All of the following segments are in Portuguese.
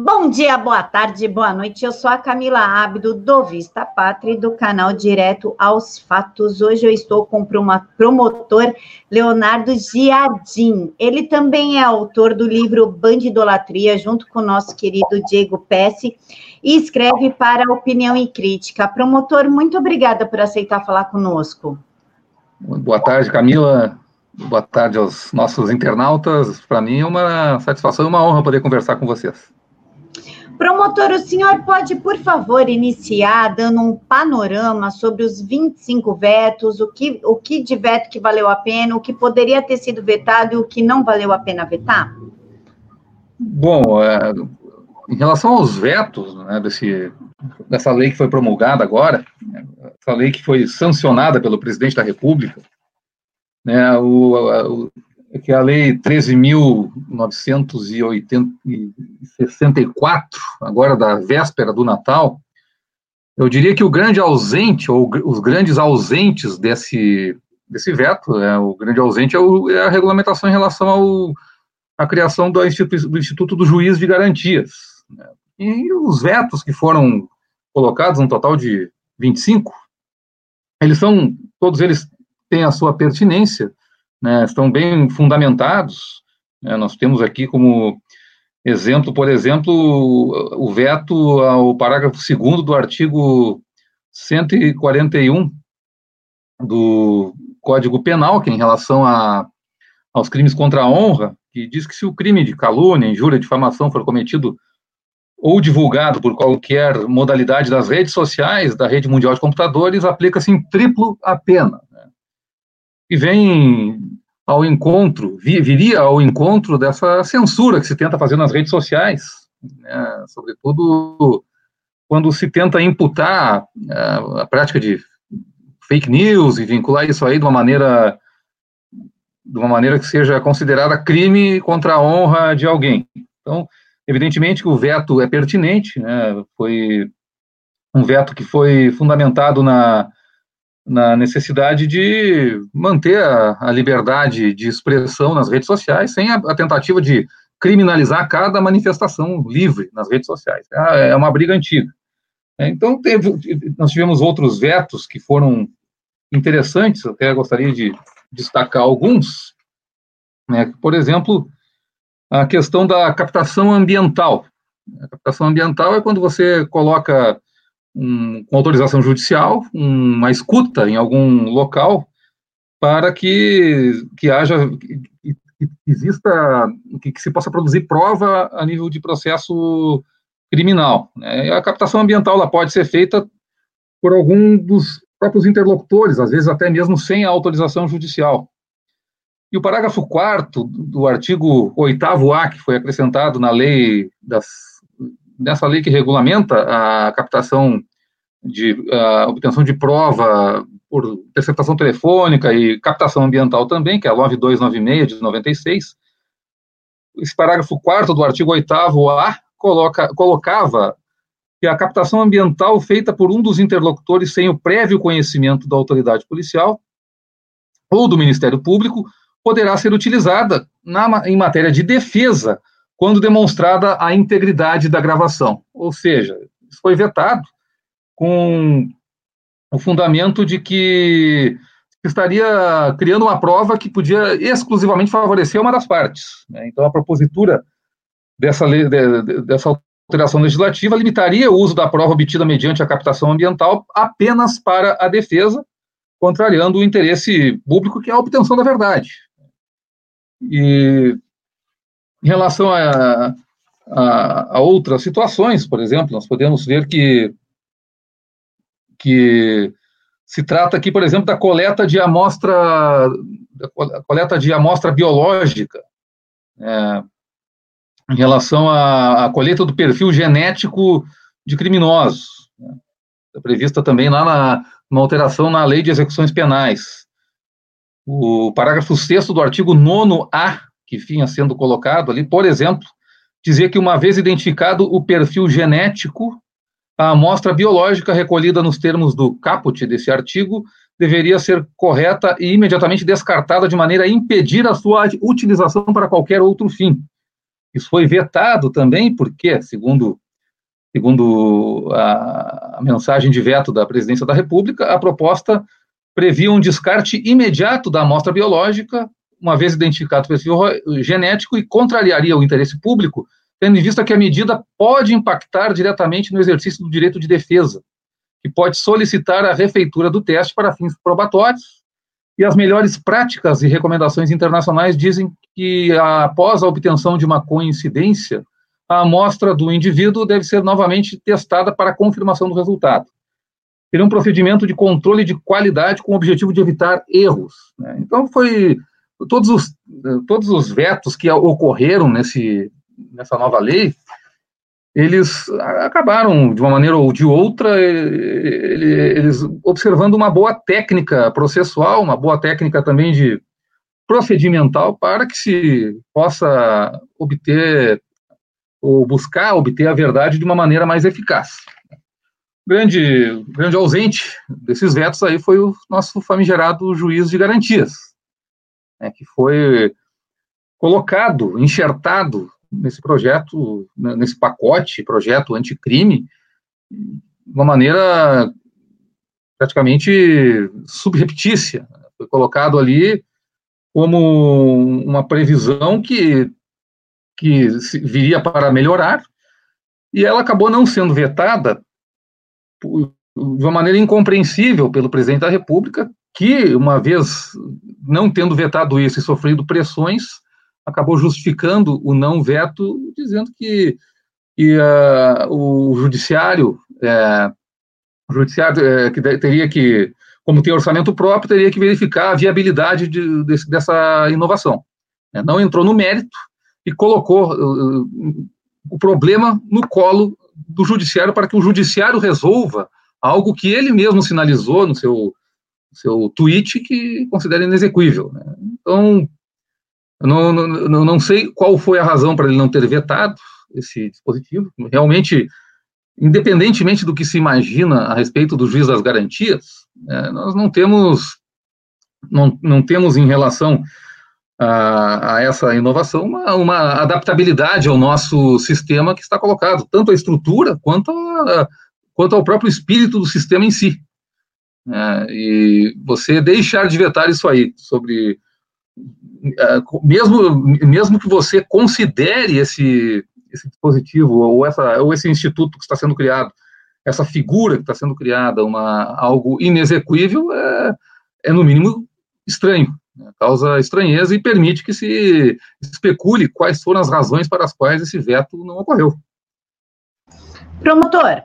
Bom dia, boa tarde, boa noite. Eu sou a Camila Abdo, do Vista Pátria do canal Direto aos Fatos. Hoje eu estou com o promotor Leonardo Giardim. Ele também é autor do livro Bandidolatria, junto com o nosso querido Diego Pesce, e escreve para Opinião e Crítica. Promotor, muito obrigada por aceitar falar conosco. Boa tarde, Camila. Boa tarde aos nossos internautas. Para mim é uma satisfação e uma honra poder conversar com vocês. Promotor, o senhor pode, por favor, iniciar dando um panorama sobre os 25 vetos, o que, o que de veto que valeu a pena, o que poderia ter sido vetado e o que não valeu a pena vetar? Bom, é, em relação aos vetos né, desse, dessa lei que foi promulgada agora, essa lei que foi sancionada pelo presidente da República, né, o, que é a Lei 13.964, agora da véspera do Natal, eu diria que o grande ausente, ou os grandes ausentes desse, desse veto, é, o grande ausente é, o, é a regulamentação em relação ao, à criação do Instituto, do Instituto do Juiz de Garantias. Né? E os vetos que foram colocados, um total de 25, eles são, todos eles têm a sua pertinência, né, estão bem fundamentados. Né, nós temos aqui como exemplo, por exemplo, o veto ao parágrafo 2 do artigo 141 do Código Penal, que é em relação a, aos crimes contra a honra, que diz que se o crime de calúnia, injúria, difamação for cometido ou divulgado por qualquer modalidade das redes sociais, da rede mundial de computadores, aplica-se em triplo a pena e vem ao encontro, viria ao encontro dessa censura que se tenta fazer nas redes sociais, né, sobretudo quando se tenta imputar uh, a prática de fake news e vincular isso aí de uma maneira de uma maneira que seja considerada crime contra a honra de alguém. Então, evidentemente que o veto é pertinente, né, foi um veto que foi fundamentado na na necessidade de manter a, a, liberdade de expressão nas redes sociais, sem a, a, tentativa de criminalizar cada manifestação livre nas redes sociais. É, é uma briga antiga. É, então, teve, nós tivemos outros vetos que foram interessantes, até gostaria de destacar alguns. Né, por exemplo, a questão da captação ambiental. A captação ambiental é quando você coloca um, com autorização judicial, uma escuta em algum local para que, que haja, que, que exista, que, que, se possa produzir prova a nível de processo criminal. Né? A captação ambiental ela pode ser feita por algum dos próprios interlocutores, às vezes até mesmo sem a autorização judicial. E o parágrafo 4 do artigo 8º-A, que foi acrescentado na lei das, nessa lei que regulamenta a captação de uh, obtenção de prova por interceptação telefônica e captação ambiental também, que é a 9296 de 96. Esse parágrafo 4 do artigo 8º-A coloca, colocava que a captação ambiental feita por um dos interlocutores sem o prévio conhecimento da autoridade policial ou do Ministério Público poderá ser utilizada na, em matéria de defesa quando demonstrada a integridade da gravação. Ou seja, isso foi vetado com o fundamento de que estaria criando uma prova que podia exclusivamente favorecer uma das partes. Né? Então, a propositura dessa, lei, de, dessa alteração legislativa limitaria o uso da prova obtida mediante a captação ambiental apenas para a defesa, contrariando o interesse público, que é a obtenção da verdade. E em relação a, a, a outras situações, por exemplo, nós podemos ver que que se trata aqui, por exemplo, da coleta de amostra, coleta de amostra biológica, é, em relação à, à, coleta do perfil genético de criminosos. Né, é prevista também lá na uma alteração na lei de execuções penais. O parágrafo 6 do artigo 9A, que vinha sendo colocado ali, por exemplo, dizia que uma vez identificado o perfil genético a amostra biológica recolhida nos termos do caput desse artigo deveria ser correta e imediatamente descartada de maneira a impedir a sua utilização para qualquer outro fim. Isso foi vetado também, porque, segundo, segundo a, a mensagem de veto da presidência da República, a proposta previa um descarte imediato da amostra biológica, uma vez identificado o perfil genético, e contrariaria o interesse público, tendo em vista que a medida pode impactar diretamente no exercício do direito de defesa, que pode solicitar a refeitura do teste para fins probatórios, e as melhores práticas e recomendações internacionais dizem que, após a obtenção de uma coincidência, a amostra do indivíduo deve ser novamente testada para confirmação do resultado. Seria um procedimento de controle de qualidade com o objetivo de evitar erros. Né? Então, foi todos os, todos os vetos que ocorreram nesse, nessa nova lei eles acabaram, de uma maneira ou de outra, eles observando uma boa técnica processual, uma boa técnica também de procedimental para que se possa obter ou buscar obter a verdade de uma maneira mais eficaz. Grande, grande ausente desses vetos aí foi o nosso famigerado juiz de garantias, né, que foi colocado, enxertado nesse projeto, né, nesse pacote, projeto anticrime, de uma maneira praticamente subreptícia. Foi colocado ali como uma previsão que, que viria para melhorar, e ela acabou não sendo vetada de uma maneira incompreensível pelo presidente da República, que, uma vez não tendo vetado isso e sofrido pressões, acabou justificando o não veto, dizendo que, que uh, o judiciário, é, o judiciário é, que teria que, como tem orçamento próprio, teria que verificar a viabilidade de, de, dessa inovação. É, não entrou no mérito e colocou uh, o problema no colo do judiciário para que o judiciário resolva algo que ele mesmo sinalizou no seu seu tweet que considera inexequível. Né? Então, não, não, não sei qual foi a razão para ele não ter vetado esse dispositivo. Realmente, independentemente do que se imagina a respeito do juiz das garantias, é, nós não temos, não, não temos em relação a, a, essa inovação uma, uma adaptabilidade ao nosso sistema que está colocado, tanto a estrutura quanto, a, quanto ao próprio espírito do sistema em si. É, e você deixar de vetar isso aí sobre mesmo, mesmo que você considere esse, esse dispositivo ou, essa, ou esse instituto que está sendo criado, essa figura que está sendo criada, uma, algo inexequível, é, é no mínimo estranho, né? causa estranheza e permite que se especule quais foram as razões para as quais esse veto não ocorreu. Promotor,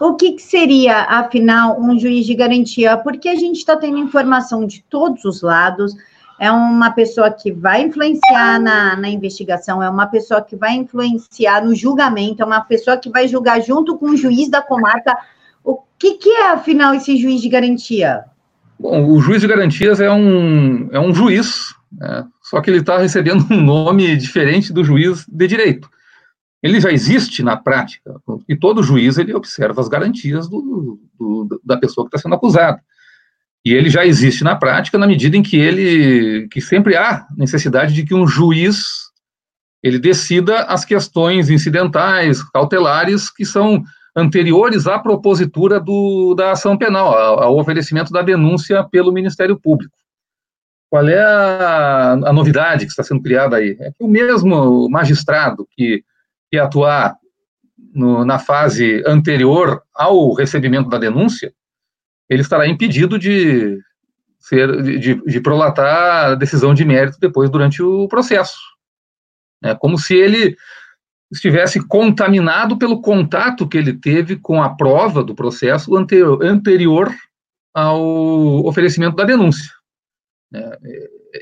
o que, que, seria, afinal, um juiz de garantia? Porque a gente está tendo informação de todos os lados, é uma pessoa que vai influenciar na, na investigação, é uma pessoa que vai influenciar no julgamento, é uma pessoa que vai julgar junto com o juiz da comarca. O que, que é, afinal, esse juiz de garantia? Bom, o juiz de garantias é um, é um juiz, né? só que ele está recebendo um nome diferente do juiz de direito. Ele já existe na prática, e todo juiz ele observa as garantias do, do da pessoa que está sendo acusada. E ele já existe na prática na medida em que ele, que sempre há necessidade de que um juiz ele decida as questões incidentais, cautelares, que são anteriores à propositura do, da ação penal, ao oferecimento da denúncia pelo Ministério Público. Qual é a, a novidade que está sendo criada aí? É que o mesmo magistrado que, que atuar no, na fase anterior ao recebimento da denúncia, ele estará impedido de ser de, de prolatar a decisão de mérito depois durante o processo. É como se ele estivesse contaminado pelo contato que ele teve com a prova do processo anterior, anterior ao oferecimento da denúncia. É,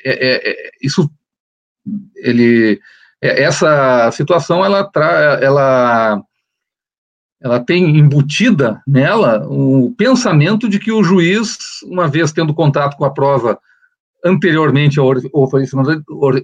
é, é, é isso, ele, é, essa situação, ela, tra, ela ela tem embutida nela o pensamento de que o juiz, uma vez tendo contato com a prova anteriormente ao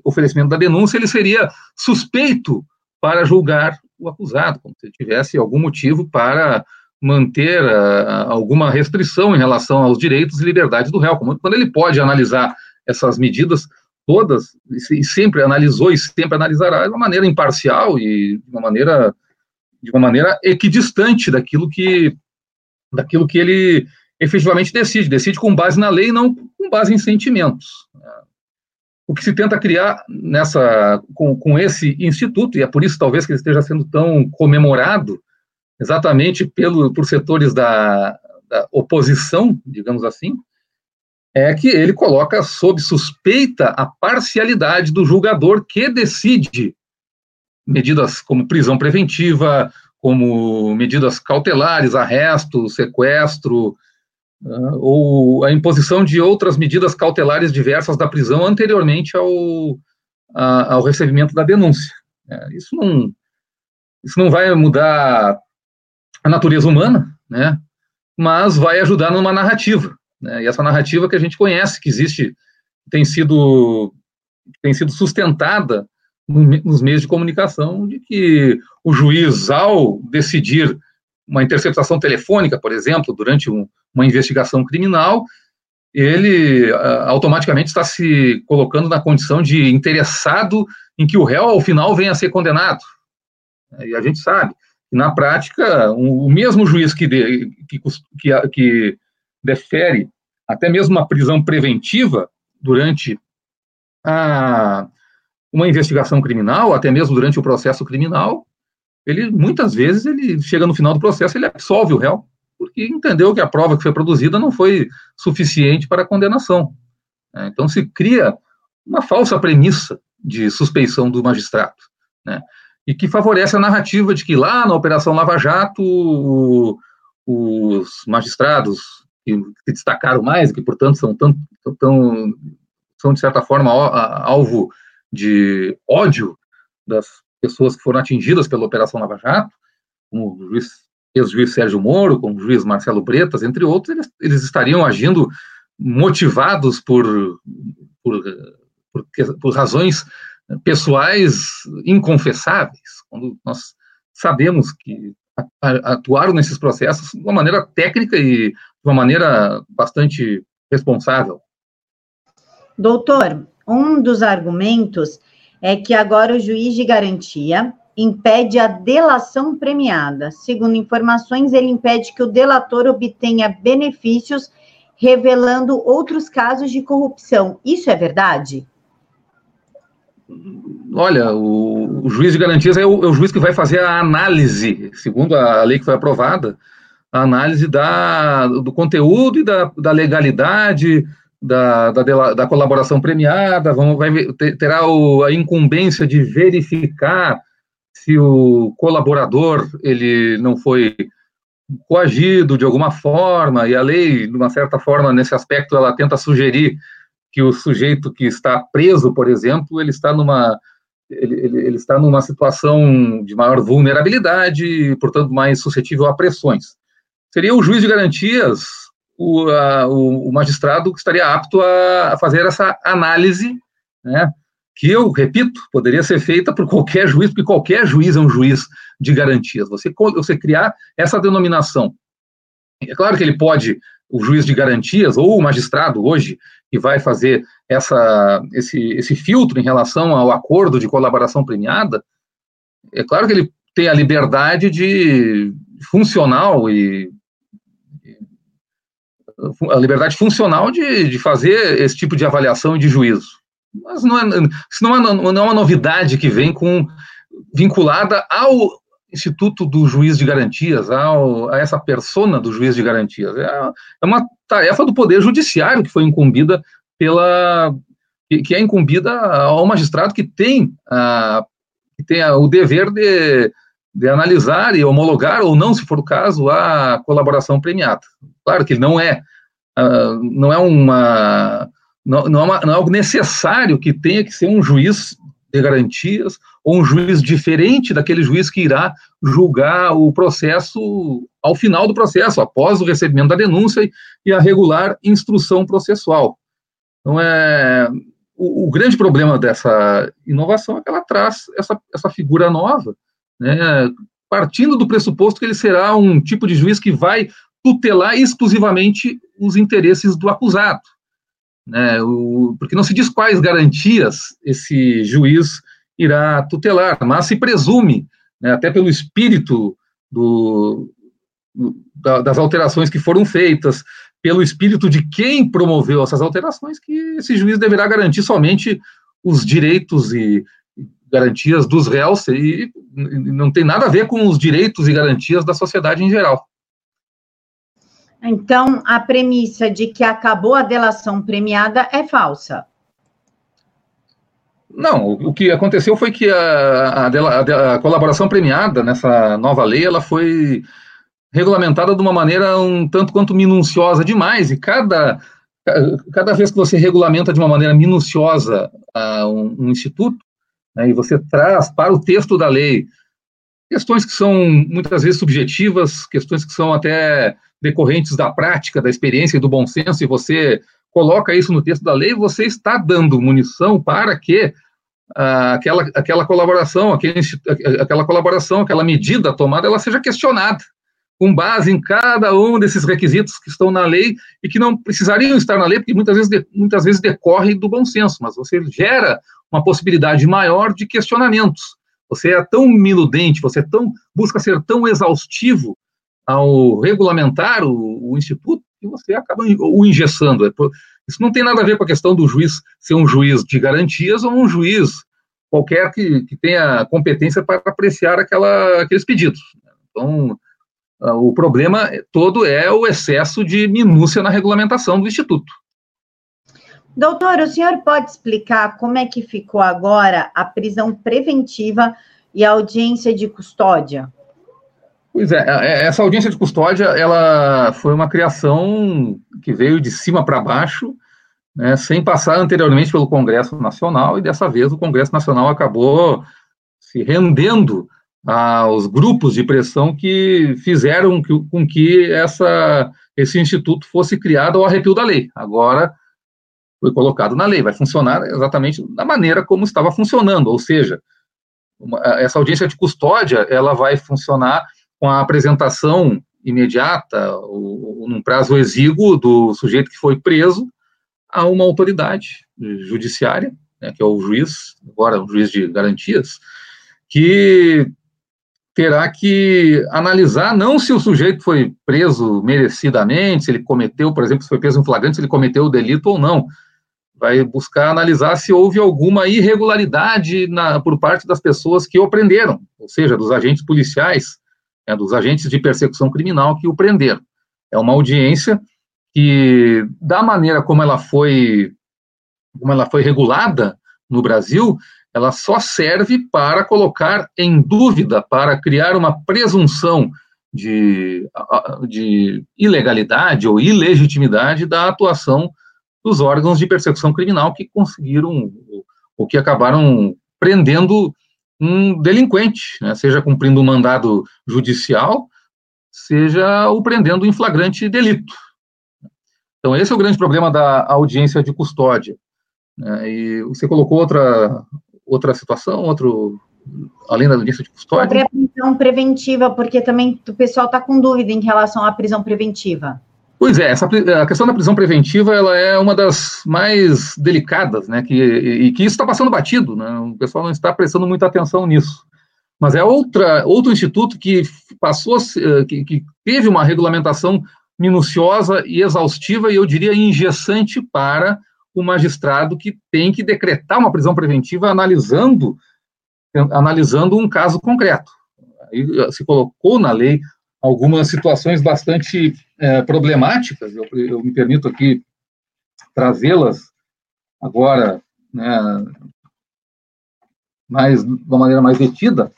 oferecimento da denúncia, ele seria suspeito para julgar o acusado, como se tivesse algum motivo para manter uh, alguma restrição em relação aos direitos e liberdades do réu, quando ele pode analisar essas medidas todas, e sempre analisou e sempre analisará de uma maneira imparcial e de uma maneira, de uma maneira equidistante daquilo que, daquilo que ele efetivamente decide. Decide com base na lei, não com base em sentimentos. O que se tenta criar nessa, com, com esse instituto, e é por isso talvez que ele esteja sendo tão comemorado, exatamente pelo, por setores da, da oposição, digamos assim, é que ele coloca sob suspeita a parcialidade do julgador que decide medidas como prisão preventiva, como medidas cautelares, arresto, sequestro, uh, ou a imposição de outras medidas cautelares diversas da prisão anteriormente ao, a, ao recebimento da denúncia. É, isso, não, isso não vai mudar a natureza humana, né? mas vai ajudar numa narrativa. Né? E essa narrativa que a gente conhece, que existe, tem sido, tem sido sustentada nos meios de comunicação, de que o juiz, ao decidir uma interceptação telefônica, por exemplo, durante um, uma investigação criminal, ele automaticamente está se colocando na condição de interessado em que o réu, ao final, venha a ser condenado. E a gente sabe na prática, o mesmo juiz que, de, que, que, que defere até mesmo uma prisão preventiva durante a, uma investigação criminal, até mesmo durante o processo criminal, ele muitas vezes ele chega no final do processo ele absolve o réu porque entendeu que a prova que foi produzida não foi suficiente para a condenação. É, então se cria uma falsa premissa de suspeição do magistrado. Né? e que favorece a narrativa de que lá na Operação Lava Jato o, os magistrados que se destacaram mais, que portanto são tão são de certa forma alvo de ódio das pessoas que foram atingidas pela Operação Lava Jato, como o juiz, ex-juiz Sérgio Moro, como o juiz Marcelo Bretas, entre outros, eles, eles estariam agindo motivados por, por, por, por razões pessoais inconfessáveis, quando nós sabemos que atuaram nesses processos de uma maneira técnica e de uma maneira bastante responsável. Doutor, um dos argumentos é que agora o juiz de garantia impede a delação premiada. Segundo informações, ele impede que o delator obtenha benefícios revelando outros casos de corrupção. Isso é verdade? olha, o, o, juiz de garantias é o, é o, juiz que vai fazer a análise, segundo a lei que foi aprovada, a análise da, do conteúdo e da, da legalidade da, da, da, colaboração premiada, vamos, vai, terá o, a incumbência de verificar se o colaborador ele não foi coagido de alguma forma, e a lei, de uma certa forma, nesse aspecto, ela tenta sugerir que o sujeito que está preso, por exemplo, ele está numa ele, ele, ele, está numa situação de maior vulnerabilidade portanto, mais suscetível a pressões. Seria o juiz de garantias, o, a, o, o magistrado estaria apto a, a, fazer essa análise, né, que eu repito, poderia ser feita por qualquer juiz, porque qualquer juiz é um juiz de garantias. Você, você criar essa denominação. É claro que ele pode, o juiz de garantias, ou o magistrado hoje, que vai fazer essa, esse, esse filtro em relação ao acordo de colaboração premiada, é claro que ele tem a liberdade de funcional e a liberdade funcional de, de fazer esse tipo de avaliação e de juízo. Mas não é, isso não é, não é uma novidade que vem com vinculada ao instituto do juiz de garantias, ao, a essa persona do juiz de garantias. É, é uma tarefa do Poder Judiciário que foi incumbida pela. que, é incumbida ao magistrado que tem, a, que tem a, o dever de, de analisar e homologar, ou não, se for o caso, a colaboração premiada. Claro que não é, uh, não é uma. Não, não, é uma, não é algo necessário que tenha que ser um juiz de garantias ou um juiz diferente daquele juiz que irá julgar o processo ao final do processo, após o recebimento da denúncia e a regular instrução processual. Então, é, o, o grande problema dessa inovação é que ela traz essa, essa figura nova, né, partindo do pressuposto que ele será um tipo de juiz que vai tutelar exclusivamente os interesses do acusado. né, o, porque não se diz quais garantias esse juiz irá tutelar, mas se presume, né, até pelo espírito do, da, das alterações que foram feitas, pelo espírito de quem promoveu essas alterações, que esse juiz deverá garantir somente os direitos e garantias dos réus e não tem nada a ver com os direitos e garantias da sociedade em geral. Então, a premissa de que acabou a delação premiada é falsa. Não, o que aconteceu foi que a, a, a, colaboração premiada nessa nova lei, ela foi regulamentada de uma maneira um tanto quanto minuciosa demais, e cada, cada vez que você regulamenta de uma maneira minuciosa uh, um, um, instituto, né, e você traz para o texto da lei questões que são muitas vezes subjetivas, questões que são até decorrentes da prática, da experiência e do bom senso, e você coloca isso no texto da lei, você está dando munição para que uh, aquela, aquela colaboração, aquele, aquela colaboração, aquela medida tomada, ela seja questionada com base em cada um desses requisitos que estão na lei e que não precisariam estar na lei, porque muitas vezes, muitas vezes decorre do bom senso, mas você gera uma possibilidade maior de questionamentos. Você é tão miludente, você é tão, busca ser tão exaustivo ao regulamentar o, o instituto que você acaba o engessando. É isso não tem nada a ver com a questão do juiz ser um juiz de garantias ou um juiz qualquer que, que tenha competência para apreciar aquela, aqueles pedidos. Então, ah, o problema todo é o excesso de minúcia na regulamentação do Instituto. Doutor, o senhor pode explicar como é que ficou agora a prisão preventiva e a audiência de custódia? Pois é, é essa audiência de custódia, ela foi uma criação que veio de cima para baixo, né, sem passar anteriormente pelo Congresso Nacional, e dessa vez o Congresso Nacional acabou se rendendo aos grupos de pressão que fizeram com que essa, esse instituto fosse criado ao arrepio da lei. Agora foi colocado na lei, vai funcionar exatamente da maneira como estava funcionando, ou seja, uma, essa audiência de custódia ela vai funcionar com a apresentação imediata, ou, ou num prazo exíguo do sujeito que foi preso a uma autoridade judiciária, né, que é o juiz, agora o juiz de garantias, que terá que analisar não se o sujeito foi preso merecidamente, se ele cometeu, por exemplo, se foi preso em flagrante, se ele cometeu o delito ou não. Vai buscar analisar se houve alguma irregularidade na, por parte das pessoas que o prenderam, ou seja, dos agentes policiais, né, dos agentes de persecução criminal que o prenderam. É uma audiência que, da maneira como ela foi, como ela foi regulada no Brasil, ela só serve para colocar em dúvida, para criar uma presunção de, de ilegalidade ou ilegitimidade da atuação dos órgãos de persecução criminal que conseguiram, ou que acabaram prendendo um delinquente, né, seja cumprindo um mandado judicial, seja o prendendo em flagrante delito. Então, esse é o grande problema da audiência de custódia. Né, e você colocou outra, outra situação, outro, além da audiência de custódia? Sobre a prisão preventiva, porque também o pessoal está com dúvida em relação à prisão preventiva. Pois é, essa, a questão da prisão preventiva ela é uma das mais delicadas, né? Que, e, que isso está passando batido, né? O pessoal não está prestando muita atenção nisso. Mas é outra, outro instituto que passou, eh, que, que teve uma regulamentação minuciosa e exaustiva, e eu diria engessante para o magistrado que tem que decretar uma prisão preventiva analisando, analisando um caso concreto. Aí eh, se colocou na lei algumas situações bastante é, problemáticas, eu, eu, me permito aqui trazê-las agora, né, mais, de uma maneira mais detida.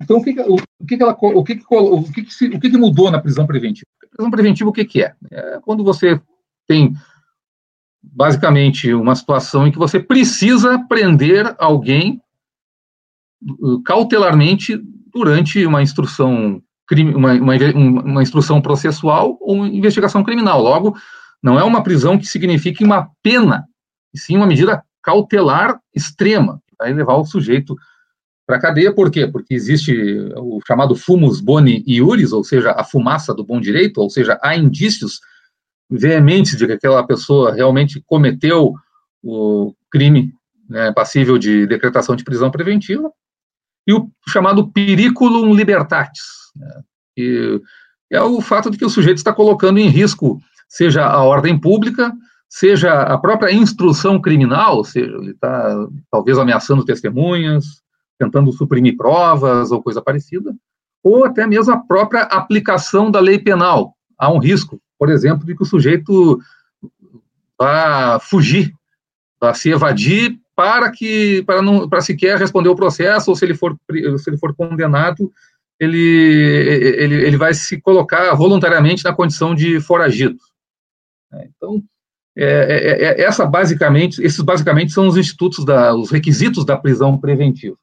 Então, o que, o, que, ela, o que, o que, o que, mudou na prisão preventiva? A prisão preventiva, o que, que é? É quando você tem basicamente uma situação em que você precisa prender alguém uh, cautelarmente durante uma instrução uma, uma, uma, instrução processual ou uma investigação criminal. Logo, não é uma prisão que signifique uma pena, e sim uma medida cautelar extrema, que vai levar o sujeito para a cadeia. Por quê? Porque existe o chamado fumus boni iuris, ou seja, a fumaça do bom direito, ou seja, há indícios veementes de que aquela pessoa realmente cometeu o crime né, passível de decretação de prisão preventiva, e o chamado periculum libertatis, né, que é o fato de que o sujeito está colocando em risco, seja a ordem pública, seja a própria instrução criminal, ou seja, ele está talvez ameaçando testemunhas, tentando suprimir provas ou coisa parecida, ou até mesmo a própria aplicação da lei penal. Há um risco, por exemplo, de que o sujeito vá fugir, vá se evadir para que para não para sequer responder o processo ou se ele for se ele for condenado ele, ele, ele vai se colocar voluntariamente na condição de foragido. É, então, é, é, é, essa basicamente, esses basicamente são os institutos, da, os requisitos da prisão preventiva.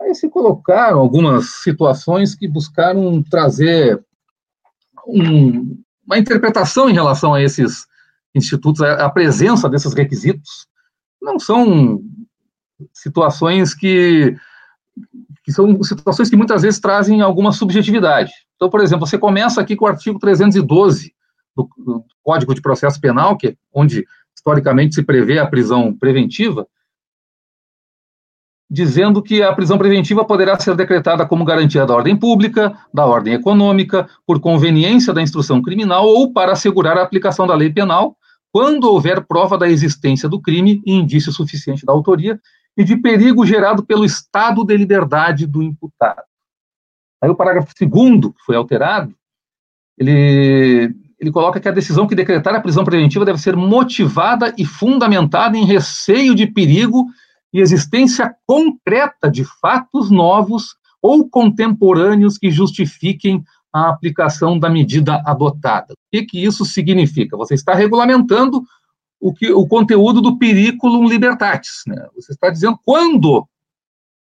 Aí se colocaram algumas situações que buscaram trazer um, uma interpretação em relação a esses institutos, a, a presença desses requisitos. Não são situações que que são situações que muitas vezes trazem alguma subjetividade. Então, por exemplo, você começa aqui com o artigo 312 do, do Código de Processo Penal, que é onde historicamente se prevê a prisão preventiva, dizendo que a prisão preventiva poderá ser decretada como garantia da ordem pública, da ordem econômica, por conveniência da instrução criminal ou para assegurar a aplicação da lei penal, quando houver prova da existência do crime e indício suficiente da autoria e de perigo gerado pelo estado de liberdade do imputado. Aí o parágrafo segundo, que foi alterado, ele, ele coloca que a decisão que decretar a prisão preventiva deve ser motivada e fundamentada em receio de perigo e existência concreta de fatos novos ou contemporâneos que justifiquem a aplicação da medida adotada. O que, que isso significa? Você está regulamentando o, que, o conteúdo do periculum libertatis. Né? Você está dizendo quando.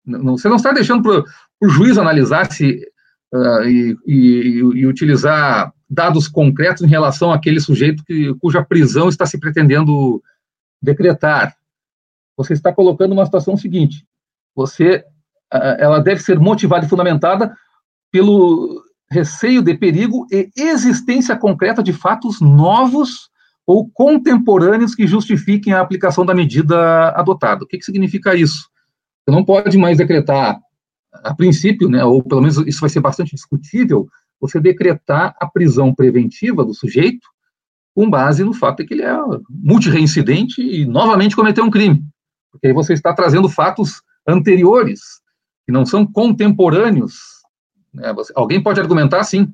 Você não está deixando para o juiz analisar se uh, e, e, e, utilizar dados concretos em relação àquele sujeito que, cuja prisão está se pretendendo decretar. Você está colocando uma situação seguinte: você, uh, ela deve ser motivada e fundamentada pelo receio de perigo e existência concreta de fatos novos ou contemporâneos que justifiquem a aplicação da medida adotada. O que, que significa isso? Você não pode mais decretar, a princípio, né, ou pelo menos isso vai ser bastante discutível, você decretar a prisão preventiva do sujeito com base no fato de que ele é multireincidente e novamente cometeu um crime. Porque aí você está trazendo fatos anteriores, que não são contemporâneos. Né, você, alguém pode argumentar sim.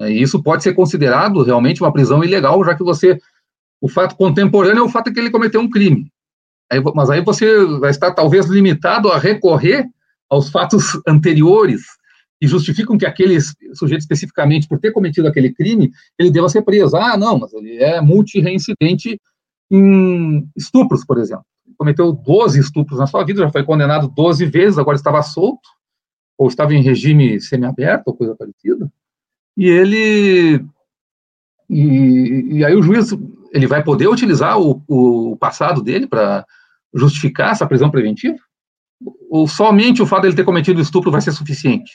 E isso pode ser considerado realmente uma prisão ilegal, já que você o fato contemporâneo é o fato que ele cometeu um crime. Aí, mas aí você vai estar talvez limitado a recorrer aos fatos anteriores que justificam que aquele sujeito especificamente por ter cometido aquele crime, ele deva ser preso. Ah, não, mas ele é multireincidente em estupros, por exemplo. Ele cometeu 12 estupros na sua vida, já foi condenado 12 vezes, agora estava solto, ou estava em regime semiaberto, ou coisa parecida. E ele. E, e aí o juiz ele vai poder utilizar o, o passado dele para justificar essa prisão preventiva? Ou somente o fato de ele ter cometido estupro vai ser suficiente?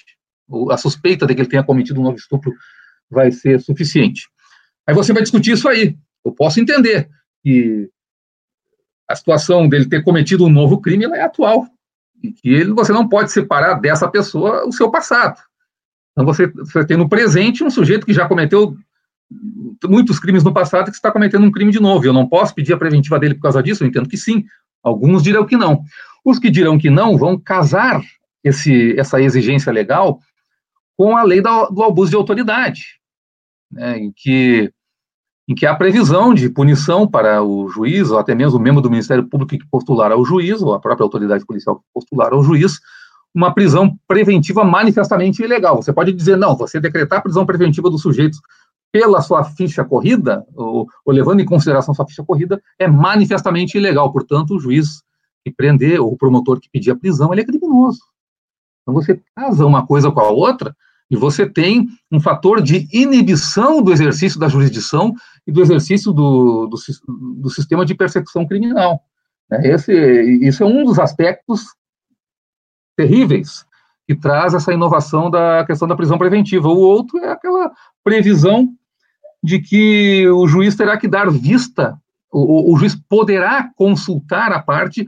Ou a suspeita de que ele tenha cometido um novo estupro vai ser suficiente? Aí você vai discutir isso aí. Eu posso entender que a situação dele ter cometido um novo crime é atual e que ele, você não pode separar dessa pessoa o seu passado. Então você, você tem no presente um sujeito que já cometeu muitos crimes no passado que está cometendo um crime de novo. Eu não posso pedir a preventiva dele por causa disso? Eu entendo que sim. Alguns dirão que não. Os que dirão que não vão casar esse, essa exigência legal com a lei do, do abuso de autoridade, né, em, que, em que há previsão de punição para o juiz, ou até mesmo o membro do Ministério Público que postular ao juiz, ou a própria autoridade policial que postular ao juiz, uma prisão preventiva manifestamente ilegal. Você pode dizer, não, você decretar a prisão preventiva dos sujeitos pela sua ficha corrida, ou, ou, levando em consideração sua ficha corrida, é manifestamente ilegal. Portanto, o juiz que prender, ou o promotor que pedir a prisão, ele é criminoso. Então, você casa uma coisa com a outra e você tem um fator de inibição do exercício da jurisdição e do exercício do, do, do sistema de persecução criminal. É, esse, isso é um dos aspectos terríveis que traz essa inovação da questão da prisão preventiva. O outro é aquela previsão de que o juiz terá que dar vista, o, o juiz poderá consultar a parte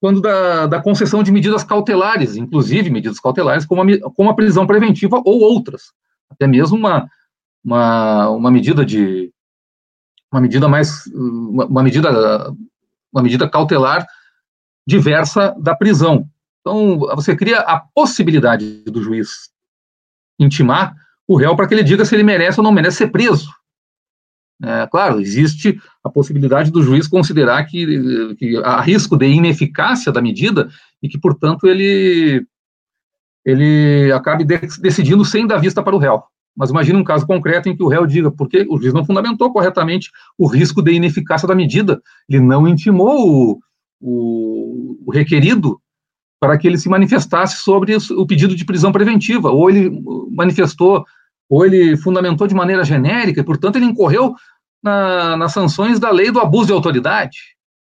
quando da, da, concessão de medidas cautelares, inclusive medidas cautelares como a, como a prisão preventiva ou outras, até mesmo uma, uma, uma medida de uma medida mais uma, uma medida uma medida cautelar diversa da prisão. Então você cria a possibilidade do juiz intimar o réu para que ele diga se ele merece ou não merece ser preso. É, claro, existe a possibilidade do juiz considerar que, que há risco de ineficácia da medida e que, portanto, ele, ele acabe de, decidindo sem dar vista para o réu. Mas imagine um caso concreto em que o réu diga, porque o juiz não fundamentou corretamente o risco de ineficácia da medida, ele não intimou o, o, o requerido para que ele se manifestasse sobre o pedido de prisão preventiva, ou ele manifestou, ou ele fundamentou de maneira genérica, e, portanto, ele incorreu na, nas sanções da lei do abuso de autoridade.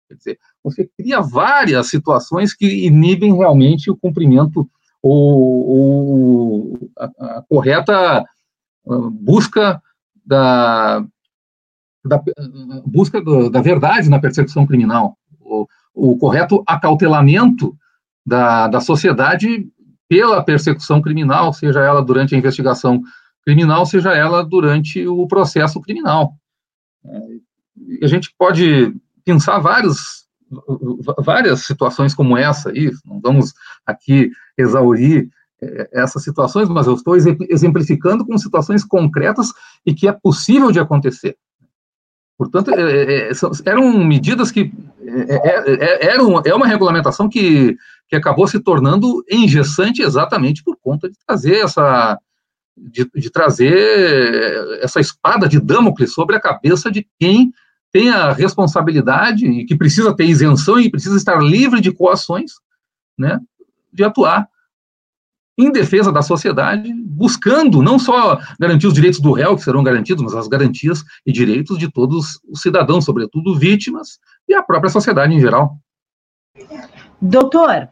Quer dizer, você cria várias situações que inibem realmente o cumprimento ou, ou a, a, correta ah, busca da, da busca da verdade na persecução criminal, o, o correto acautelamento da, da sociedade pela persecução criminal, seja ela durante a investigação criminal, seja ela durante o processo criminal. É, a gente pode pensar vários, várias situações como essa aí, não vamos aqui exaurir é, essas situações, mas eu estou exemplificando com situações concretas e que é possível de acontecer. Portanto, é, é, eram medidas que é, eram, é uma regulamentação que que acabou se tornando engessante exatamente por conta de trazer essa de, de trazer essa espada de Damocles sobre a cabeça de quem tem a responsabilidade e que precisa ter isenção e precisa estar livre de coações, né, de atuar em defesa da sociedade, buscando não só garantir os direitos do réu, que serão garantidos, mas as garantias e direitos de todos os cidadãos, sobretudo vítimas, e a própria sociedade em geral. Doutor,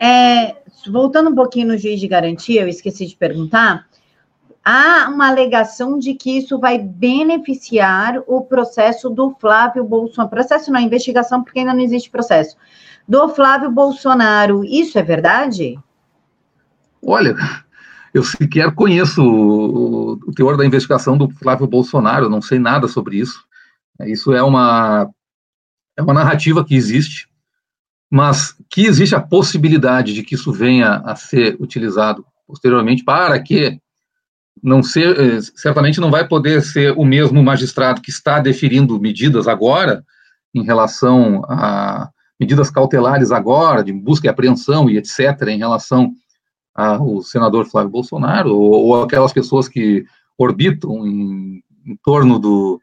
é, voltando um pouquinho no juiz de garantia, eu esqueci de perguntar. Há uma alegação de que isso vai beneficiar o processo do Flávio Bolsonaro. Processo não, investigação, porque ainda não existe processo. Do Flávio Bolsonaro. Isso é verdade? Olha, eu sequer conheço o, o teor da investigação do Flávio Bolsonaro, não sei nada sobre isso. Isso é uma, é uma narrativa que existe mas que existe a possibilidade de que isso venha a ser utilizado posteriormente para que não ser, eh, certamente não vai poder ser o mesmo magistrado que está deferindo medidas agora em relação a medidas cautelares agora, de busca e apreensão e etc., em relação ao senador Flávio Bolsonaro, ou, ou aquelas pessoas que orbitam em, em torno do,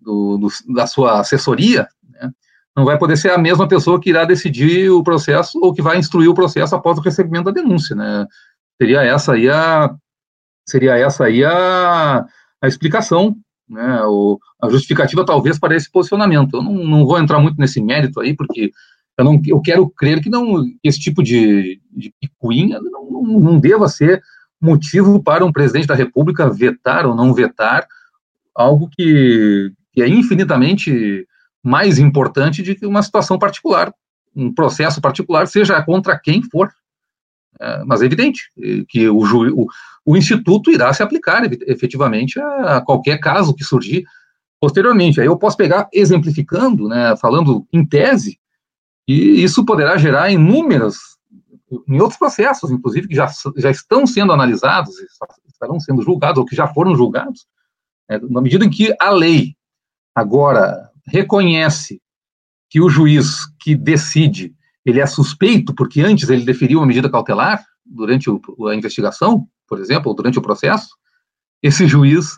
do, do, da sua assessoria, não vai poder ser a mesma pessoa que irá decidir o processo ou que vai instruir o processo após o recebimento da denúncia, né? Seria essa aí a seria essa aí a, a explicação, né? O, a justificativa talvez para esse posicionamento. Eu não, não vou entrar muito nesse mérito aí, porque eu, não, eu quero crer que não esse tipo de, de picuinha não, não, não deva ser motivo para um presidente da República vetar ou não vetar algo que, que é infinitamente mais importante de que uma situação particular, um processo particular, seja contra quem for. É, mas é evidente que o, o, o, Instituto irá se aplicar efetivamente a, qualquer caso que surgir posteriormente. Aí eu posso pegar, exemplificando, né, falando em tese, e isso poderá gerar inúmeras, em outros processos, inclusive, que já, já estão sendo analisados, estarão sendo julgados, ou que já foram julgados, é, na medida em que a lei agora reconhece que o juiz que decide ele é suspeito porque antes ele deferiu uma medida cautelar durante o, a investigação, por exemplo, ou durante o processo, esse juiz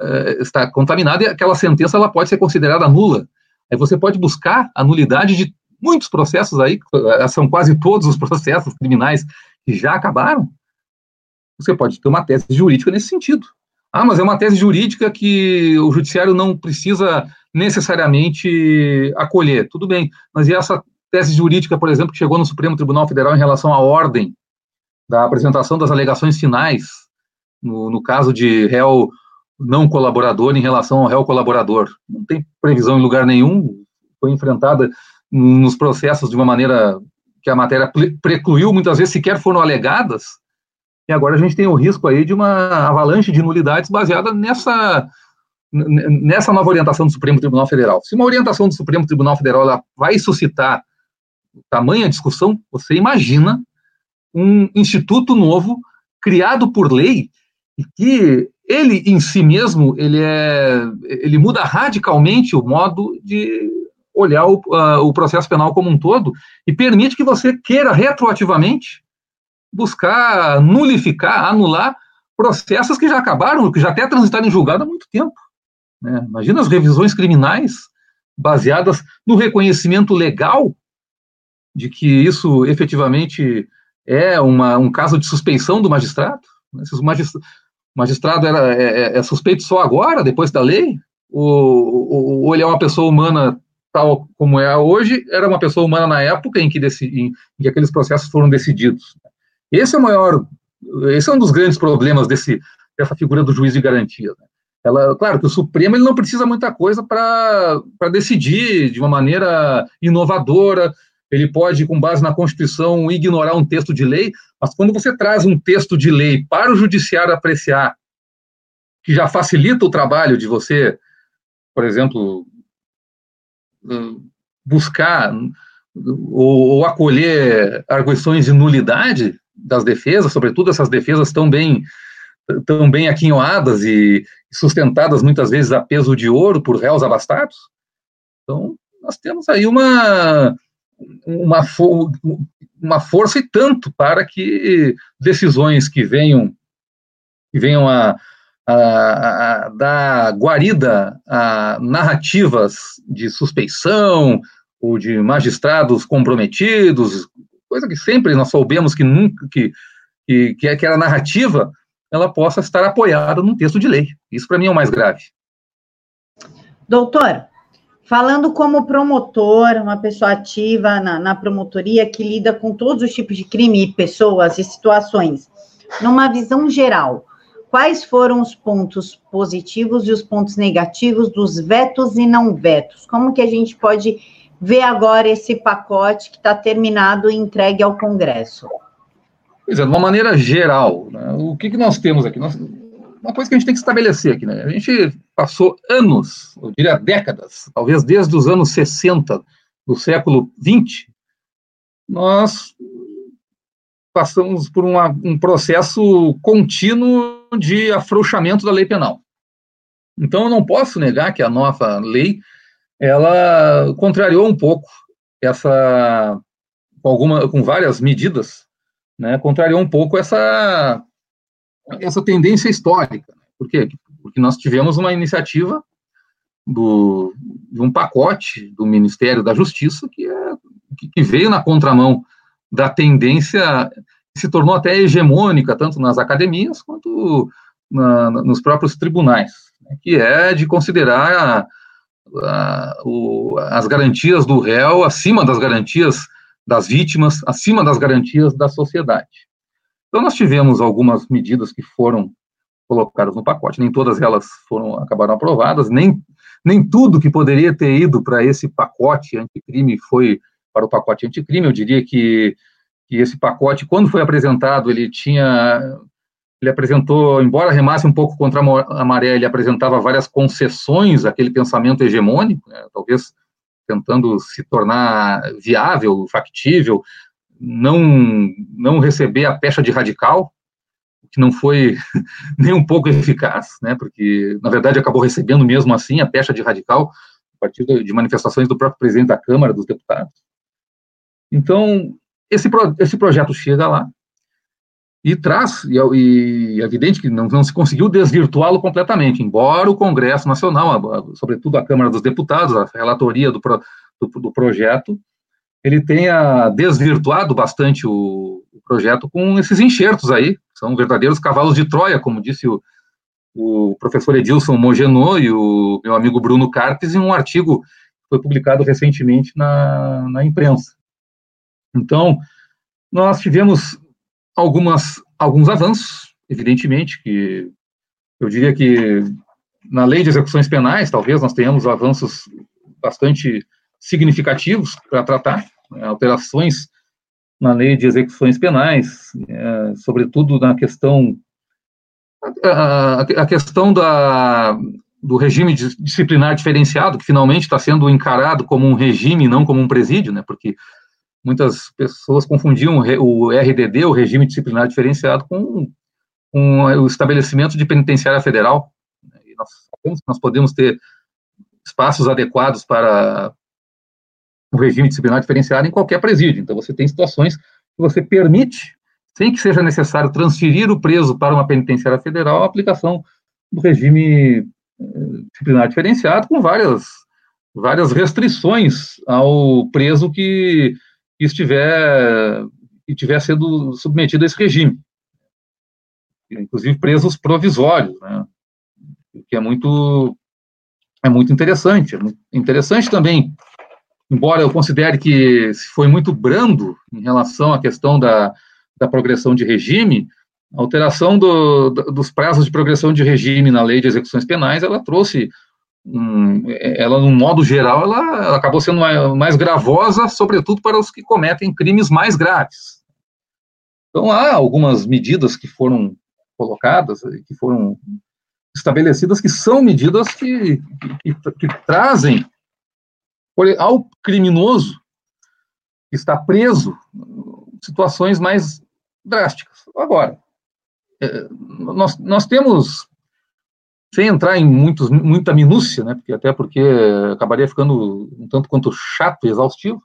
uh, está contaminado e aquela sentença ela pode ser considerada nula. Aí você pode buscar a nulidade de muitos processos aí, eh, são quase todos os processos criminais que já acabaram. Você pode ter uma tese jurídica nesse sentido. Ah, mas é uma tese jurídica que o judiciário não precisa necessariamente acolher. Tudo bem, mas e essa tese jurídica, por exemplo, que chegou no Supremo Tribunal Federal em relação à ordem da apresentação das alegações finais, no, no caso de réu não colaborador em relação ao réu colaborador. Não tem previsão em lugar nenhum, foi enfrentada nos processos de uma maneira que a matéria precluiu, muitas vezes sequer foram alegadas, e agora a gente tem o risco aí de uma avalanche de nulidades baseada nessa, nessa nova orientação do Supremo Tribunal Federal. Se uma orientação do Supremo Tribunal Federal vai suscitar tamanha discussão, você imagina um instituto novo criado por lei e que ele em si mesmo ele é ele muda radicalmente o modo de olhar o, uh, o processo penal como um todo e permite que você queira retroativamente buscar nulificar, anular processos que já acabaram, que já até transitaram em julgado há muito tempo. Né? Imagina as revisões criminais baseadas no reconhecimento legal de que isso efetivamente é uma, um caso de suspeição do magistrado. Se o magistrado era, é, é, é suspeito só agora, depois da lei, ou, ou, ele é uma pessoa humana tal como é hoje, era uma pessoa humana na época em que, em, em que aqueles processos foram decididos. Esse é o maior, esse é um dos grandes problemas desse, dessa figura do juiz de garantia. Né? Ela, claro que o Supremo ele não precisa muita coisa para decidir de uma maneira inovadora, ele pode, com base na Constituição, ignorar um texto de lei, mas quando você traz um texto de lei para o judiciário apreciar, que já facilita o trabalho de você, por exemplo, buscar ou, ou acolher arguições de nulidade das defesas, sobretudo essas defesas tão bem tão bem aquinhoadas e sustentadas muitas vezes a peso de ouro por réus abastados. Então, nós temos aí uma, uma, uma força e tanto para que decisões que venham que venham a, a, a, dar guarida a narrativas de suspeição ou de magistrados comprometidos, coisa que sempre nós soubemos que nunca que, que, que aquela narrativa ela possa estar apoiada num texto de lei. Isso para mim é o mais grave. Doutor, falando como promotor, uma pessoa ativa na, na promotoria que lida com todos os tipos de crime pessoas e situações, numa visão geral, quais foram os pontos positivos e os pontos negativos dos vetos e não vetos? Como que a gente pode ver agora esse pacote que está terminado e entregue ao Congresso? Pois é, de uma maneira geral, né, o que, que nós temos aqui? Nós, uma coisa que a gente tem que estabelecer aqui, né? A gente passou anos, eu diria décadas, talvez desde os anos 60 do século 20, nós passamos por uma, um processo contínuo de afrouxamento da lei penal. Então, eu não posso negar que a nova lei ela contrariou um pouco essa, com, alguma, com várias medidas, né, contrariou um pouco essa, essa tendência histórica. Por quê? Porque nós tivemos uma iniciativa do, de um pacote do Ministério da Justiça que, é, que veio na contramão da tendência se tornou até hegemônica, tanto nas academias quanto na, nos próprios tribunais, né, que é de considerar a, a, o, as garantias do réu acima das garantias das vítimas, acima das garantias da sociedade. Então, nós tivemos algumas medidas que foram colocadas no pacote, nem todas elas foram acabaram aprovadas, nem, nem tudo que poderia ter ido para esse pacote anticrime foi para o pacote anticrime. Eu diria que que esse pacote, quando foi apresentado, ele tinha, ele apresentou, embora remasse um pouco contra a maré, ele apresentava várias concessões àquele pensamento hegemônico, né, talvez tentando se tornar viável, factível, não, não receber a pecha de radical, que não foi nem um pouco eficaz, né, porque, na verdade, acabou recebendo mesmo assim a pecha de radical, a partir de manifestações do próprio presidente da Câmara dos Deputados. Então, esse, pro, esse projeto chega lá e traz, e, é e é evidente que não, não se conseguiu desvirtuá-lo completamente, embora o Congresso Nacional, a, a, sobretudo a Câmara dos Deputados, a relatoria do, pro, do, do projeto, ele tenha desvirtuado bastante o, o, projeto com esses enxertos aí, são verdadeiros cavalos de Troia, como disse o, o professor Edilson Mogenot e o meu amigo Bruno Carpes em um artigo que foi publicado recentemente na, na imprensa. Então, nós tivemos algumas, alguns avanços, evidentemente, que eu diria que na lei de execuções penais, talvez nós tenhamos avanços bastante significativos para tratar, né, alterações na lei de execuções penais, é, sobretudo na questão a, a, questão da, do regime disciplinar diferenciado, que finalmente está sendo encarado como um regime, não como um presídio, né, porque muitas pessoas confundiam o RDD, o regime disciplinar diferenciado, com, com o estabelecimento de penitenciária federal. E nós sabemos que nós podemos ter espaços adequados para o regime disciplinar diferenciado em qualquer presídio. Então, você tem situações que você permite, sem que seja necessário transferir o preso para uma penitenciária federal, a aplicação do regime eh, disciplinar diferenciado com várias, várias restrições ao preso que, que estiver, estiver sendo submetido a esse regime. Inclusive presos provisórios, né? que é muito é muito interessante. É muito interessante também, embora eu considere que foi muito brando em relação à questão da, da progressão de regime, a alteração do, dos prazos de progressão de regime na lei de execuções penais, ela trouxe, um, ela, no modo geral, ela, ela acabou sendo mais, mais, gravosa, sobretudo para os que cometem crimes mais graves. Então, há algumas medidas que foram colocadas, que foram estabelecidas que são medidas que, que, que trazem ao criminoso que está preso situações mais drásticas. Agora, é, nós, nós temos, sem entrar em muitos, muita minúcia, né, porque, até porque acabaria ficando um tanto quanto chato e exaustivo,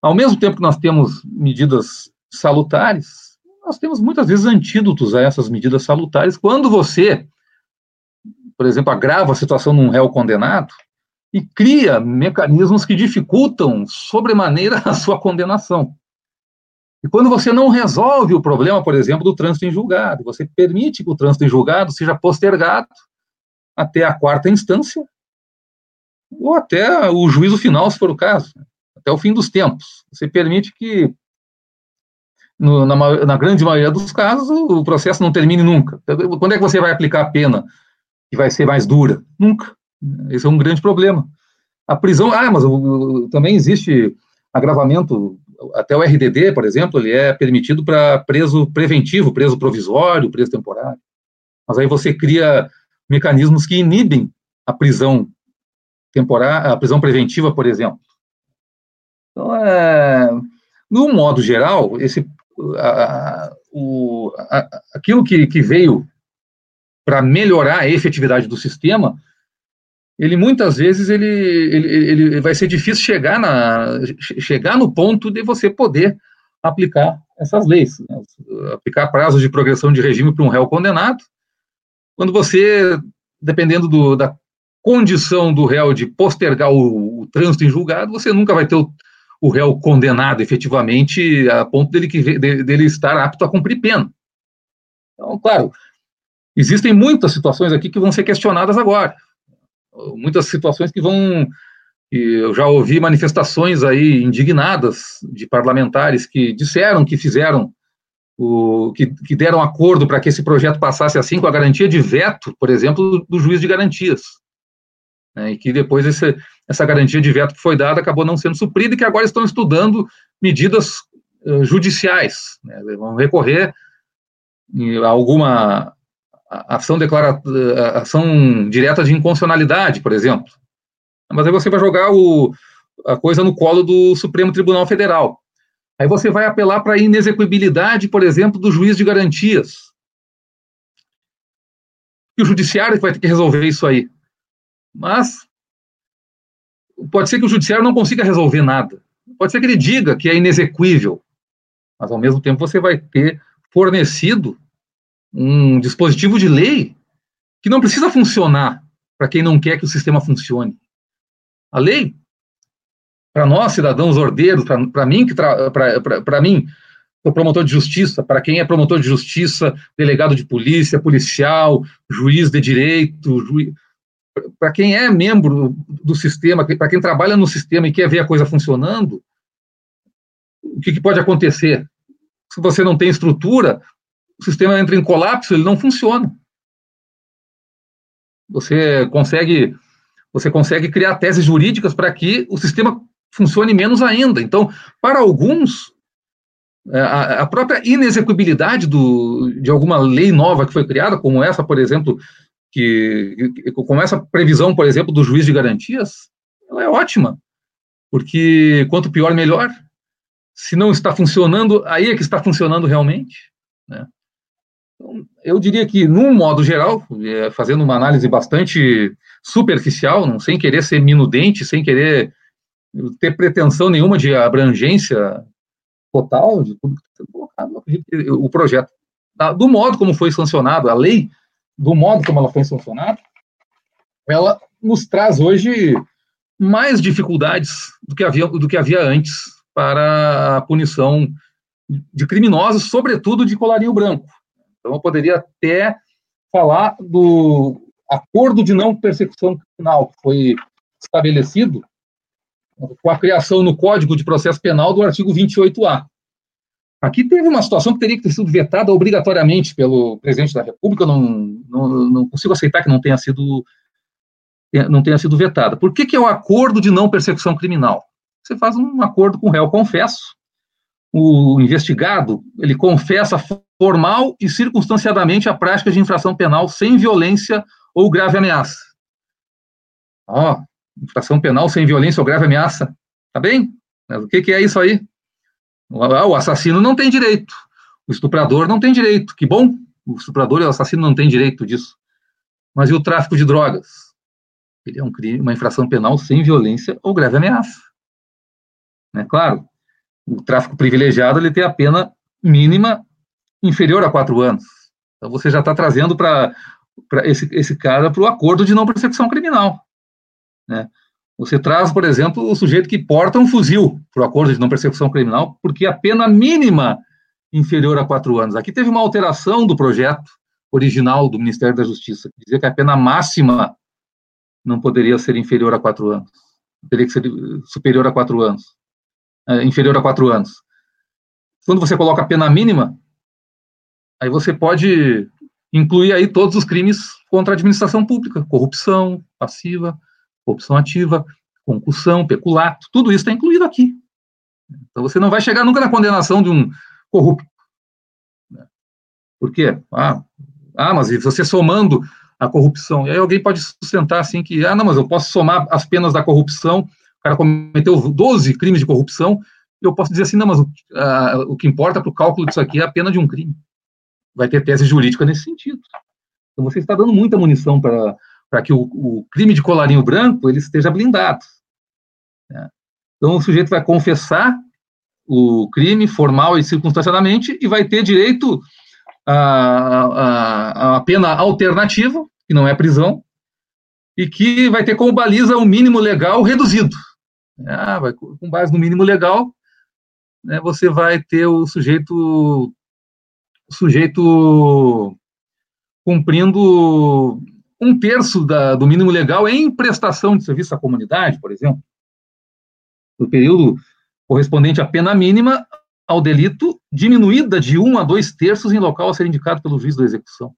ao mesmo tempo que nós temos medidas salutares, nós temos muitas vezes antídotos a essas medidas salutares. Quando você por exemplo, agrava a situação num réu condenado e cria mecanismos que dificultam sobremaneira a sua condenação. E quando você não resolve o problema, por exemplo, do trânsito em julgado, você permite que o trânsito em julgado seja postergado até a quarta instância ou até o juízo final, se for o caso, até o fim dos tempos. Você permite que, no, na, na, grande maioria dos casos, o processo não termine nunca. Quando é que você vai aplicar a pena que vai ser mais dura? Nunca. Esse é um grande problema. A prisão, ah, mas também existe agravamento, até o RDD, por exemplo, ele é permitido para preso preventivo, preso provisório, preso temporário. Mas aí você cria mecanismos que inibem a prisão temporária, a prisão preventiva, por exemplo. Então, é, no modo geral, esse, a, o, a, aquilo que, que veio para melhorar a efetividade do sistema, ele muitas vezes ele, ele, ele vai ser difícil chegar, na, chegar no ponto de você poder aplicar essas leis, né? aplicar prazos de progressão de regime para um réu condenado, quando você, dependendo do, da condição do réu de postergar o, o, trânsito em julgado, você nunca vai ter o, o réu condenado efetivamente a ponto dele, que, dele estar apto a cumprir pena. Então, claro, Existem muitas situações aqui que vão ser questionadas agora. Muitas situações que vão. Eu já ouvi manifestações aí indignadas de parlamentares que disseram que fizeram o, que, que, deram acordo para que esse projeto passasse assim, com a garantia de veto, por exemplo, do juiz de garantias. Né, e que depois esse, essa garantia de veto que foi dada acabou não sendo suprida e que agora estão estudando medidas uh, judiciais. Né, vão recorrer a alguma ação, declara, ação direta de inconstitucionalidade, por exemplo. Mas aí você vai jogar o, a coisa no colo do Supremo Tribunal Federal. Aí você vai apelar para a inexequibilidade, por exemplo, do juiz de garantias. E o judiciário vai ter que resolver isso aí. Mas pode ser que o judiciário não consiga resolver nada. Pode ser que ele diga que é inexequível. Mas ao mesmo tempo você vai ter fornecido um dispositivo de lei que não precisa funcionar para quem não quer que o sistema funcione. A lei, para nós, cidadãos ordeiros, para mim, que para mim, o promotor de justiça, para quem é promotor de justiça, delegado de polícia, policial, juiz de direito, juiz, para quem é membro do sistema, para quem trabalha no sistema e quer ver a coisa funcionando, o que, que pode acontecer? Se você não tem estrutura, o sistema entra em colapso, ele não funciona. Você consegue, você consegue criar teses jurídicas para que o sistema funcione menos ainda. Então, para alguns, é, a, própria inexecuibilidade do, de alguma lei nova que foi criada, como essa, por exemplo, que, como essa previsão, por exemplo, do juiz de garantias, ela é ótima, porque quanto pior, melhor. Se não está funcionando, aí é que está funcionando realmente. Né? Então, eu diria que, num modo geral, é, fazendo uma análise bastante superficial, não, sem querer ser minudente, sem querer ter pretensão nenhuma de abrangência total de tudo que está colocado, o projeto, do modo como foi sancionado, a lei, do modo como ela foi sancionada, ela nos traz hoje mais dificuldades do que havia, do que havia antes para a punição de criminosos, sobretudo de colarinho branco. Então, eu poderia até falar do acordo de não persecução criminal que foi estabelecido com a criação no Código de Processo Penal do artigo 28A. Aqui teve uma situação que teria que ter sido vetada obrigatoriamente pelo presidente da República, não, não, não consigo aceitar que não tenha sido não tenha sido vetada. Por que, que é o acordo de não persecução criminal? Você faz um acordo com o réu confesso, o investigado, ele confessa formal e circunstanciadamente a prática de infração penal sem violência ou grave ameaça. Ó, oh, infração penal sem violência ou grave ameaça, tá bem? Mas o que, que é isso aí? O assassino não tem direito, o estuprador não tem direito, que bom, o estuprador e o assassino não têm direito disso. Mas e o tráfico de drogas? Ele é um crime, uma infração penal sem violência ou grave ameaça. Né? Claro, o tráfico privilegiado ele tem a pena mínima inferior a quatro anos. Então você já está trazendo para esse, esse cara para o acordo de não persecução criminal. Né? Você traz, por exemplo, o sujeito que porta um fuzil o acordo de não persecução criminal, porque a pena mínima inferior a quatro anos. Aqui teve uma alteração do projeto original do Ministério da Justiça, que dizia que a pena máxima não poderia ser inferior a quatro anos, teria que ser superior a quatro anos, é, inferior a quatro anos. Quando você coloca a pena mínima, aí você pode incluir aí todos os crimes contra a administração pública, corrupção passiva, corrupção ativa, concussão, peculato, tudo isso está incluído aqui. Então você não vai chegar nunca na condenação de um corrupto. Por quê? Ah, ah mas você somando a corrupção, e aí alguém pode sustentar assim que, ah, não, mas eu posso somar as penas da corrupção, o cara cometeu 12 crimes de corrupção, eu posso dizer assim, não, mas o, a, o que importa para o cálculo disso aqui é a pena de um crime. Vai ter tese jurídica nesse sentido. Então você está dando muita munição para para que o, o, crime de colarinho branco ele esteja blindado. Né? Então, o sujeito vai confessar o crime formal e circunstanciadamente e vai ter direito a, a, a pena alternativa, que não é prisão, e que vai ter como baliza o mínimo legal reduzido. Ah, vai, com base no mínimo legal, né, você vai ter o sujeito, o sujeito cumprindo um terço da, do mínimo legal em prestação de serviço à comunidade, por exemplo, no período correspondente à pena mínima ao delito, diminuída de um a dois terços em local a ser indicado pelo juiz da execução.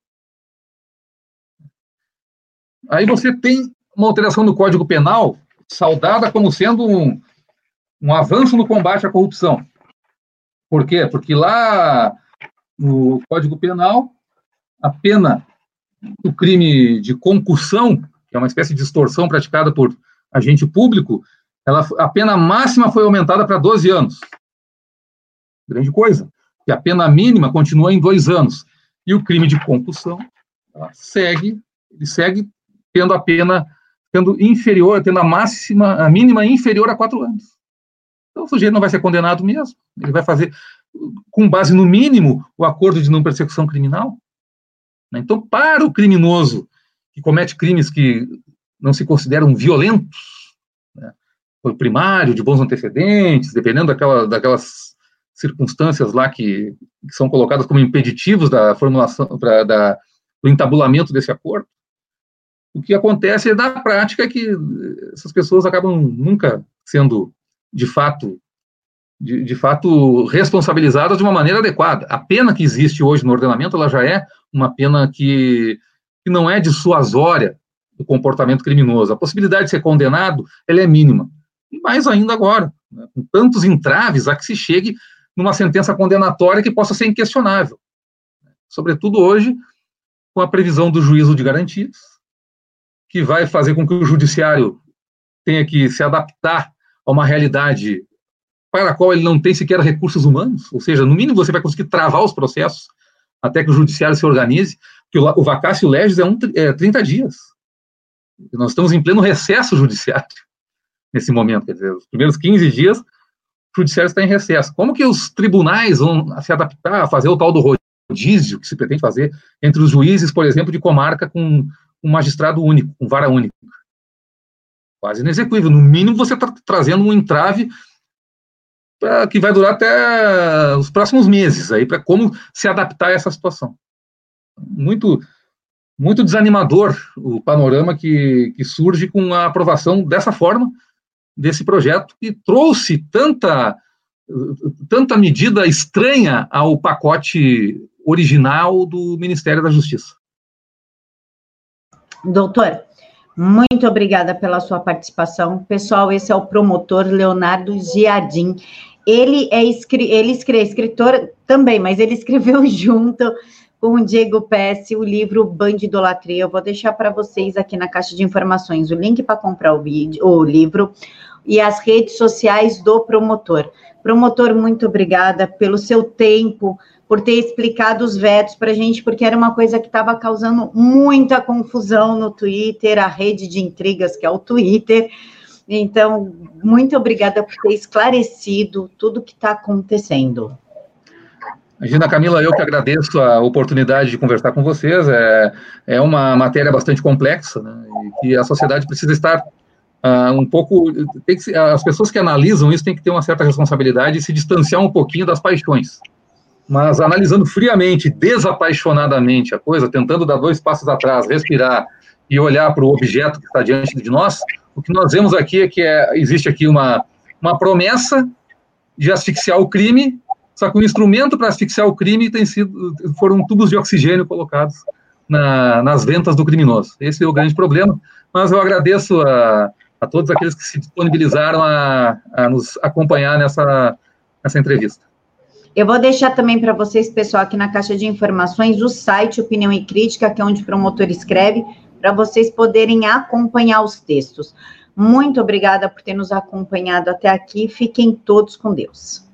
Aí você tem uma alteração no Código Penal, saudada como sendo um, um avanço no combate à corrupção. Por quê? Porque lá no Código Penal, a pena o crime de concussão, que é uma espécie de extorsão praticada por agente público, ela, a pena máxima foi aumentada para 12 anos. Grande coisa. E a pena mínima continua em dois anos. E o crime de concussão segue, ele segue tendo a pena tendo inferior, tendo a máxima, a mínima inferior a quatro anos. Então o sujeito não vai ser condenado mesmo. Ele vai fazer, com base no mínimo, o acordo de não persecução criminal. Né? Então, para o criminoso que comete crimes que não se consideram violentos, né, por primário, de bons antecedentes, dependendo daquela, daquelas circunstâncias lá que, que são colocadas como impeditivos da formulação, pra, da, do entabulamento desse acordo, o que acontece é, na prática, que essas pessoas acabam nunca sendo, de fato, de, de, fato, responsabilizadas de uma maneira adequada. A pena que existe hoje no ordenamento, ela já é uma pena que, que não é dissuasória do comportamento criminoso. A possibilidade de ser condenado, ela é mínima. E mais ainda agora, né, com tantos entraves a que se chegue numa sentença condenatória que possa ser inquestionável. Sobretudo hoje, com a previsão do juízo de garantias, que vai fazer com que o judiciário tenha que se adaptar a uma realidade para a qual ele não tem sequer recursos humanos, ou seja, no mínimo você vai conseguir travar os processos até que o judiciário se organize, porque o, vacácio legis é, um, é 30 dias. Nós estamos em pleno recesso judiciário nesse momento, quer dizer, os primeiros 15 dias o judiciário está em recesso. Como que os tribunais vão se adaptar a fazer o tal do rodízio que se pretende fazer entre os juízes, por exemplo, de comarca com um magistrado único, com vara única? Quase inexequível. No mínimo, você está trazendo um entrave que vai durar até os próximos meses aí para como se adaptar a essa situação. Muito muito desanimador o panorama que, que surge com a aprovação dessa forma desse projeto que trouxe tanta tanta medida estranha ao pacote original do Ministério da Justiça. Doutor, muito obrigada pela sua participação. Pessoal, esse é o promotor Leonardo Giardim. Ele é ele escreve, escritor também, mas ele escreveu junto com o Diego Pesce o livro Bandidolatria. Eu vou deixar para vocês aqui na caixa de informações o link para comprar o, vídeo, o livro e as redes sociais do promotor. Promotor, muito obrigada pelo seu tempo, por ter explicado os vetos para a gente, porque era uma coisa que estava causando muita confusão no Twitter, a rede de intrigas que é o Twitter. Então, muito obrigada por ter esclarecido tudo o que está acontecendo. Imagina, Camila, eu que agradeço a oportunidade de conversar com vocês. É, é uma matéria bastante complexa, né, e que a sociedade precisa estar uh, um pouco. Que, as pessoas que analisam isso têm que ter uma certa responsabilidade e se distanciar um pouquinho das paixões. Mas analisando friamente, desapaixonadamente a coisa, tentando dar dois passos atrás, respirar e olhar para o objeto que está diante de nós, o que nós vemos aqui é que é, existe aqui uma, uma promessa de asfixiar o crime, só que o instrumento para asfixiar o crime tem sido, foram tubos de oxigênio colocados na, nas ventas do criminoso. Esse é o grande problema, mas eu agradeço a, a todos aqueles que se disponibilizaram a, a nos acompanhar nessa, nessa entrevista. Eu vou deixar também para vocês, pessoal, aqui na caixa de informações, o site Opinião e Crítica, que é onde o promotor escreve, para vocês poderem acompanhar os textos. Muito obrigada por ter nos acompanhado até aqui. Fiquem todos com Deus.